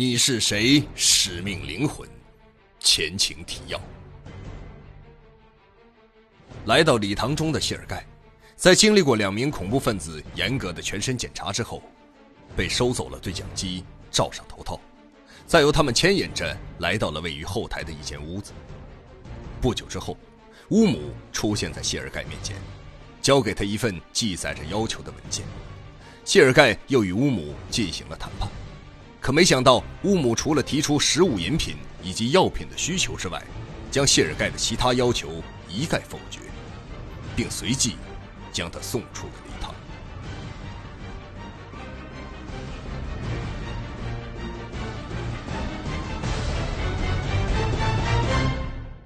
你是谁？使命灵魂，前情提要。来到礼堂中的谢尔盖，在经历过两名恐怖分子严格的全身检查之后，被收走了对讲机，罩上头套，再由他们牵引着来到了位于后台的一间屋子。不久之后，乌姆出现在谢尔盖面前，交给他一份记载着要求的文件。谢尔盖又与乌姆进行了谈判。可没想到，乌姆除了提出食物、饮品以及药品的需求之外，将谢尔盖的其他要求一概否决，并随即将他送出了礼堂。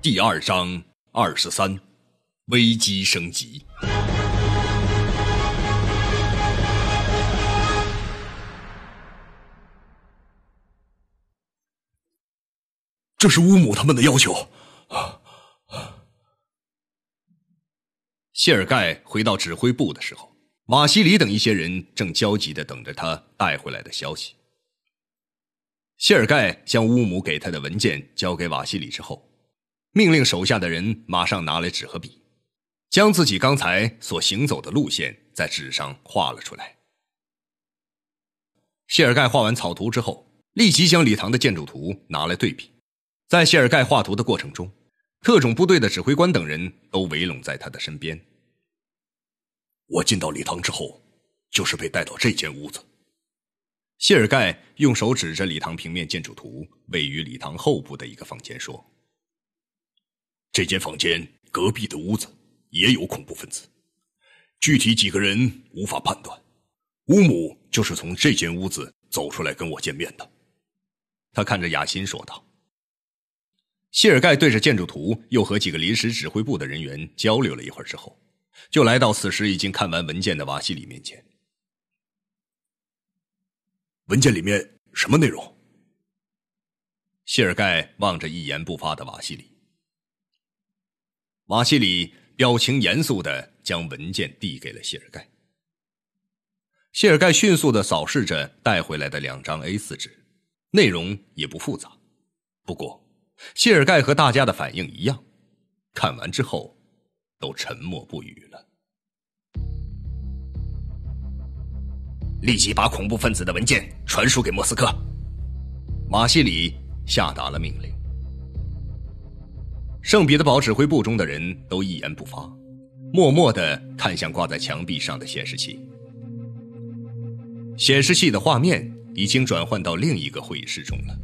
第二章二十三，危机升级。这是乌姆他们的要求。谢尔盖回到指挥部的时候，瓦西里等一些人正焦急的等着他带回来的消息。谢尔盖将乌姆给他的文件交给瓦西里之后，命令手下的人马上拿来纸和笔，将自己刚才所行走的路线在纸上画了出来。谢尔盖画完草图之后，立即将礼堂的建筑图拿来对比。在谢尔盖画图的过程中，特种部队的指挥官等人都围拢在他的身边。我进到礼堂之后，就是被带到这间屋子。谢尔盖用手指着礼堂平面建筑图位于礼堂后部的一个房间说：“这间房间隔壁的屋子也有恐怖分子，具体几个人无法判断。乌姆就是从这间屋子走出来跟我见面的。”他看着雅欣说道。谢尔盖对着建筑图，又和几个临时指挥部的人员交流了一会儿之后，就来到此时已经看完文件的瓦西里面前。文件里面什么内容？谢尔盖望着一言不发的瓦西里。瓦西里表情严肃的将文件递给了谢尔盖。谢尔盖迅速的扫视着带回来的两张 A 四纸，内容也不复杂，不过。谢尔盖和大家的反应一样，看完之后，都沉默不语了。立即把恐怖分子的文件传输给莫斯科。马西里下达了命令。圣彼得堡指挥部中的人都一言不发，默默的看向挂在墙壁上的显示器。显示器的画面已经转换到另一个会议室中了。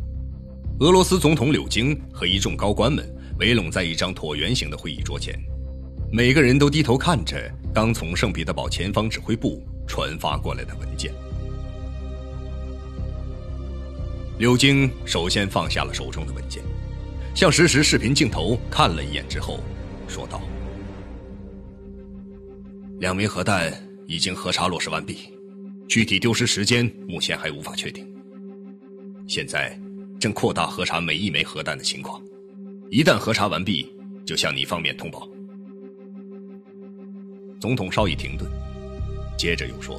俄罗斯总统柳京和一众高官们围拢在一张椭圆形的会议桌前，每个人都低头看着刚从圣彼得堡前方指挥部传发过来的文件。柳京首先放下了手中的文件，向实时视频镜头看了一眼之后，说道：“两枚核弹已经核查落实完毕，具体丢失时间目前还无法确定。现在。”正扩大核查每一枚核弹的情况，一旦核查完毕，就向你方面通报。总统稍一停顿，接着又说：“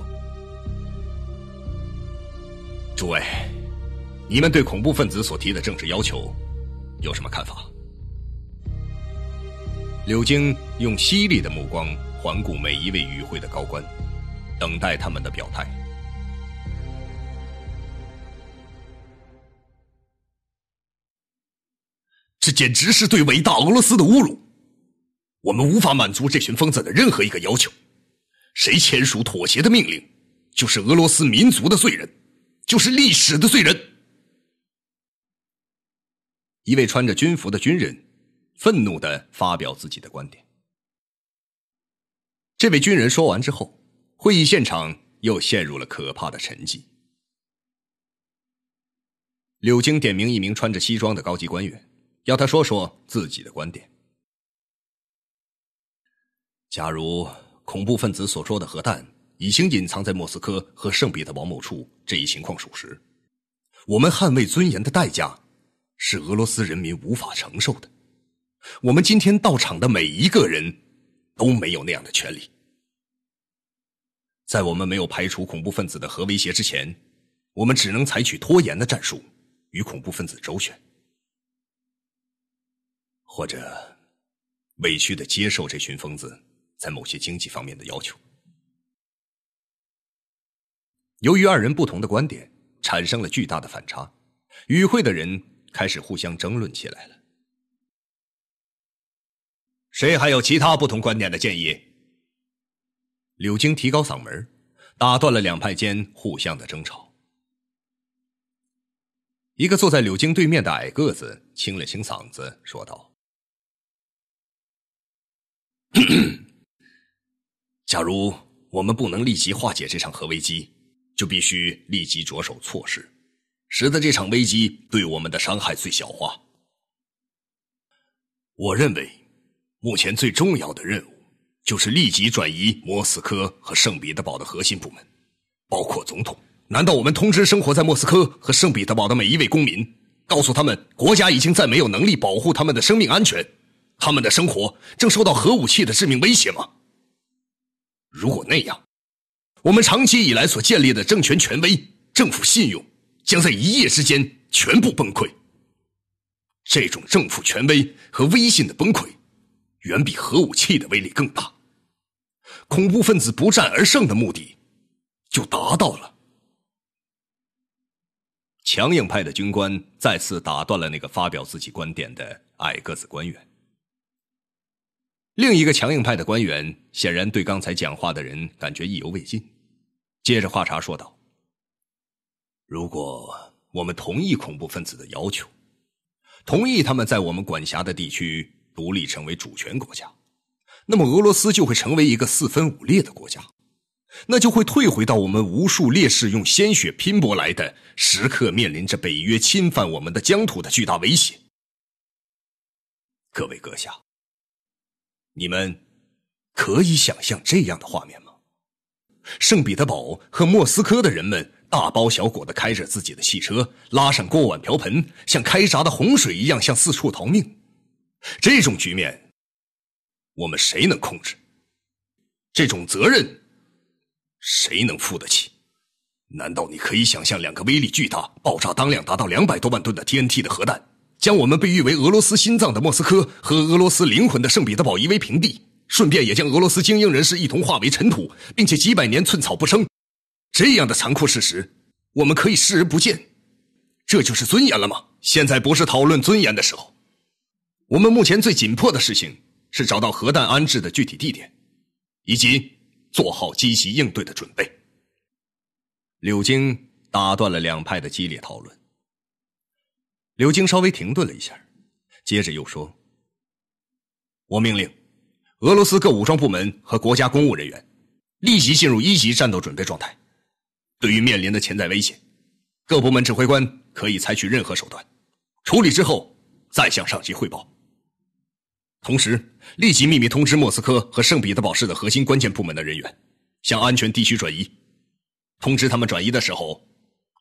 诸位，你们对恐怖分子所提的政治要求有什么看法？”柳京用犀利的目光环顾每一位与会的高官，等待他们的表态。这简直是对伟大俄罗斯的侮辱！我们无法满足这群疯子的任何一个要求。谁签署妥协的命令，就是俄罗斯民族的罪人，就是历史的罪人。一位穿着军服的军人愤怒的发表自己的观点。这位军人说完之后，会议现场又陷入了可怕的沉寂。柳京点名一名穿着西装的高级官员。要他说说自己的观点。假如恐怖分子所说的核弹已经隐藏在莫斯科和圣彼得堡某处这一情况属实，我们捍卫尊严的代价是俄罗斯人民无法承受的。我们今天到场的每一个人都没有那样的权利。在我们没有排除恐怖分子的核威胁之前，我们只能采取拖延的战术，与恐怖分子周旋，或者委屈的接受这群疯子在某些经济方面的要求。由于二人不同的观点，产生了巨大的反差，与会的人开始互相争论起来了。谁还有其他不同观点的建议？柳京提高嗓门，打断了两派间互相的争吵。一个坐在柳京对面的矮个子清了清嗓子，说道：“ 假如我们不能立即化解这场核危机。”就必须立即着手措施，使得这场危机对我们的伤害最小化。我认为，目前最重要的任务就是立即转移莫斯科和圣彼得堡的核心部门，包括总统。难道我们通知生活在莫斯科和圣彼得堡的每一位公民，告诉他们国家已经再没有能力保护他们的生命安全，他们的生活正受到核武器的致命威胁吗？如果那样，我们长期以来所建立的政权权威、政府信用，将在一夜之间全部崩溃。这种政府权威和威信的崩溃，远比核武器的威力更大。恐怖分子不战而胜的目的，就达到了。强硬派的军官再次打断了那个发表自己观点的矮个子官员。另一个强硬派的官员显然对刚才讲话的人感觉意犹未尽，接着话茬说道：“如果我们同意恐怖分子的要求，同意他们在我们管辖的地区独立成为主权国家，那么俄罗斯就会成为一个四分五裂的国家，那就会退回到我们无数烈士用鲜血拼搏来的，时刻面临着北约侵犯我们的疆土的巨大威胁。”各位阁下。你们可以想象这样的画面吗？圣彼得堡和莫斯科的人们大包小裹的开着自己的汽车，拉上锅碗瓢盆，像开闸的洪水一样向四处逃命。这种局面，我们谁能控制？这种责任，谁能负得起？难道你可以想象两个威力巨大、爆炸当量达到两百多万吨的 TNT 的核弹？将我们被誉为俄罗斯心脏的莫斯科和俄罗斯灵魂的圣彼得堡夷为平地，顺便也将俄罗斯精英人士一同化为尘土，并且几百年寸草不生，这样的残酷事实，我们可以视而不见，这就是尊严了吗？现在不是讨论尊严的时候，我们目前最紧迫的事情是找到核弹安置的具体地点，以及做好积极应对的准备。柳京打断了两派的激烈讨论。刘京稍微停顿了一下，接着又说：“我命令俄罗斯各武装部门和国家公务人员立即进入一级战斗准备状态。对于面临的潜在危险，各部门指挥官可以采取任何手段，处理之后再向上级汇报。同时，立即秘密通知莫斯科和圣彼得堡市的核心关键部门的人员，向安全地区转移。通知他们转移的时候，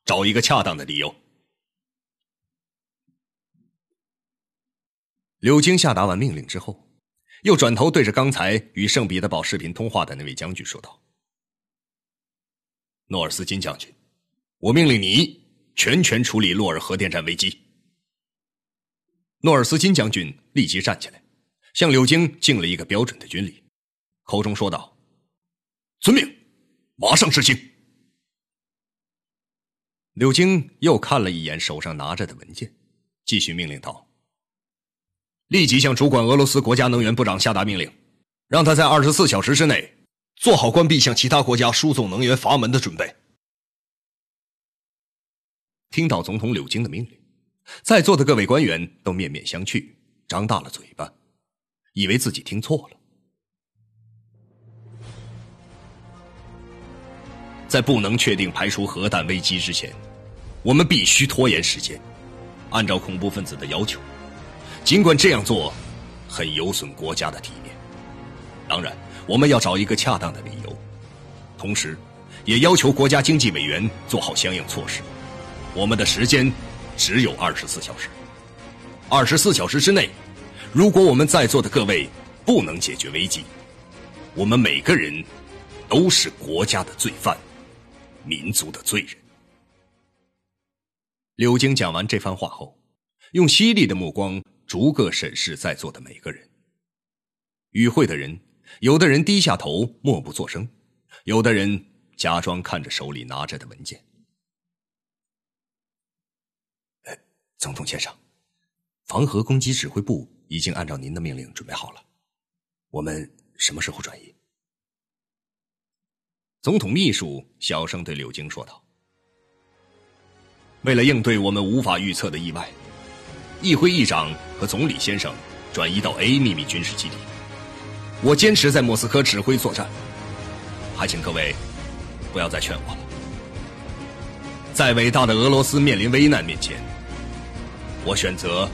找一个恰当的理由。”柳京下达完命令之后，又转头对着刚才与圣彼得堡视频通话的那位将军说道：“诺尔斯金将军，我命令你全权处理洛尔核电站危机。”诺尔斯金将军立即站起来，向柳京敬了一个标准的军礼，口中说道：“遵命，马上执行。”柳京又看了一眼手上拿着的文件，继续命令道。立即向主管俄罗斯国家能源部长下达命令，让他在二十四小时之内做好关闭向其他国家输送能源阀门的准备。听到总统柳京的命令，在座的各位官员都面面相觑，张大了嘴巴，以为自己听错了。在不能确定排除核弹危机之前，我们必须拖延时间，按照恐怖分子的要求。尽管这样做很有损国家的体面，当然，我们要找一个恰当的理由，同时，也要求国家经济委员做好相应措施。我们的时间只有二十四小时，二十四小时之内，如果我们在座的各位不能解决危机，我们每个人都是国家的罪犯，民族的罪人。柳京讲完这番话后，用犀利的目光逐个审视在座的每个人。与会的人，有的人低下头默不作声，有的人假装看着手里拿着的文件。总统先生，防核攻击指挥部已经按照您的命令准备好了，我们什么时候转移？总统秘书小声对柳京说道：“为了应对我们无法预测的意外，议会议长和总理先生转移到 A 秘密军事基地。我坚持在莫斯科指挥作战，还请各位不要再劝我了。在伟大的俄罗斯面临危难面前，我选择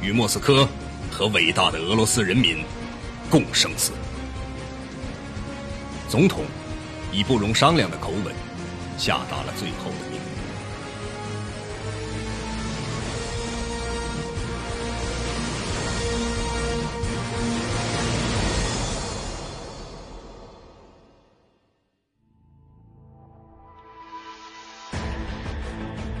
与莫斯科和伟大的俄罗斯人民共生死。”总统。以不容商量的口吻，下达了最后的命令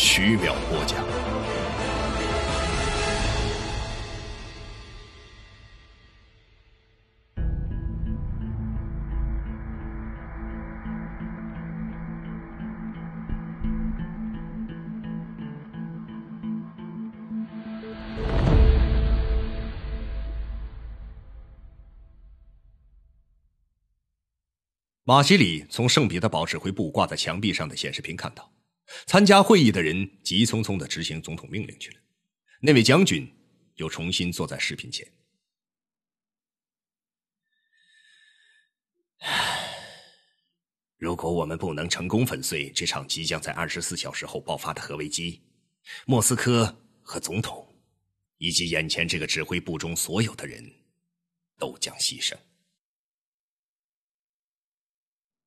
徐淼播讲。马西里从圣彼得堡指挥部挂在墙壁上的显示屏看到，参加会议的人急匆匆的执行总统命令去了。那位将军又重新坐在视频前。如果我们不能成功粉碎这场即将在二十四小时后爆发的核危机，莫斯科和总统，以及眼前这个指挥部中所有的人，都将牺牲。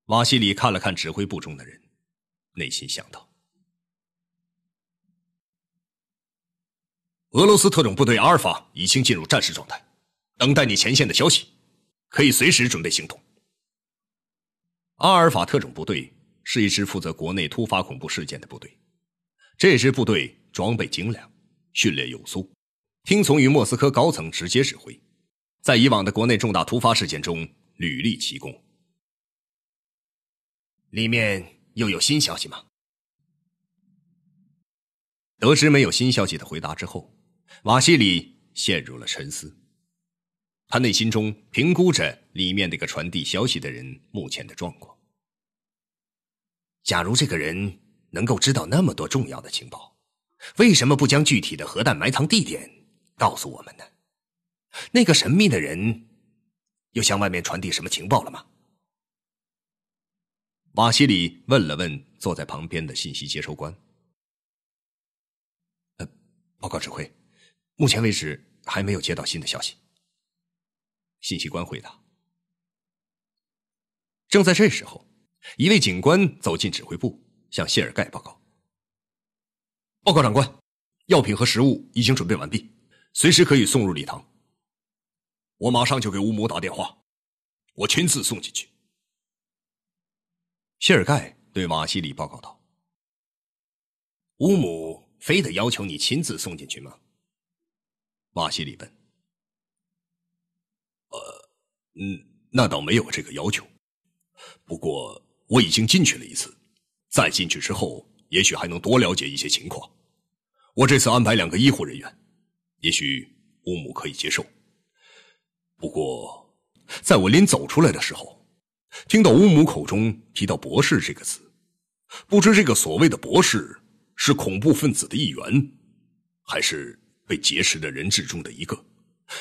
瓦西里看了看指挥部中的人，内心想到：俄罗斯特种部队阿尔法已经进入战时状态，等待你前线的消息，可以随时准备行动。阿尔法特种部队是一支负责国内突发恐怖事件的部队，这支部队装备精良，训练有素，听从于莫斯科高层直接指挥，在以往的国内重大突发事件中屡立奇功。里面又有新消息吗？得知没有新消息的回答之后，瓦西里陷入了沉思。他内心中评估着里面那个传递消息的人目前的状况。假如这个人能够知道那么多重要的情报，为什么不将具体的核弹埋藏地点告诉我们呢？那个神秘的人又向外面传递什么情报了吗？瓦西里问了问坐在旁边的信息接收官：“呃，报告指挥，目前为止还没有接到新的消息。”信息官回答。正在这时候，一位警官走进指挥部，向谢尔盖报告：“报告长官，药品和食物已经准备完毕，随时可以送入礼堂。我马上就给乌姆打电话，我亲自送进去。”谢尔盖对瓦西里报告道：“乌姆非得要求你亲自送进去吗？”瓦西里问。“呃，嗯，那倒没有这个要求。不过我已经进去了一次，再进去之后，也许还能多了解一些情况。我这次安排两个医护人员，也许乌姆可以接受。不过，在我临走出来的时候。”听到乌姆口中提到“博士”这个词，不知这个所谓的博士是恐怖分子的一员，还是被劫持的人质中的一个？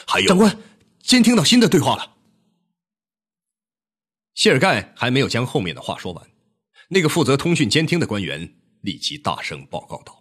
还有，长官，监听到新的对话了。谢尔盖还没有将后面的话说完，那个负责通讯监听的官员立即大声报告道。